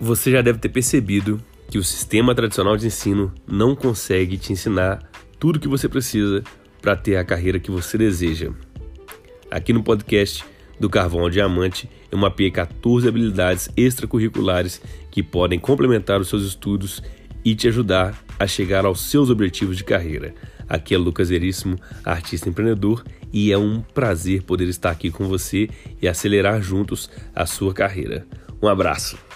Você já deve ter percebido que o sistema tradicional de ensino não consegue te ensinar tudo o que você precisa para ter a carreira que você deseja. Aqui no podcast do Carvão ao Diamante, eu mapeei 14 habilidades extracurriculares que podem complementar os seus estudos e te ajudar a chegar aos seus objetivos de carreira. Aqui é Lucas Veríssimo, artista empreendedor, e é um prazer poder estar aqui com você e acelerar juntos a sua carreira. Um abraço.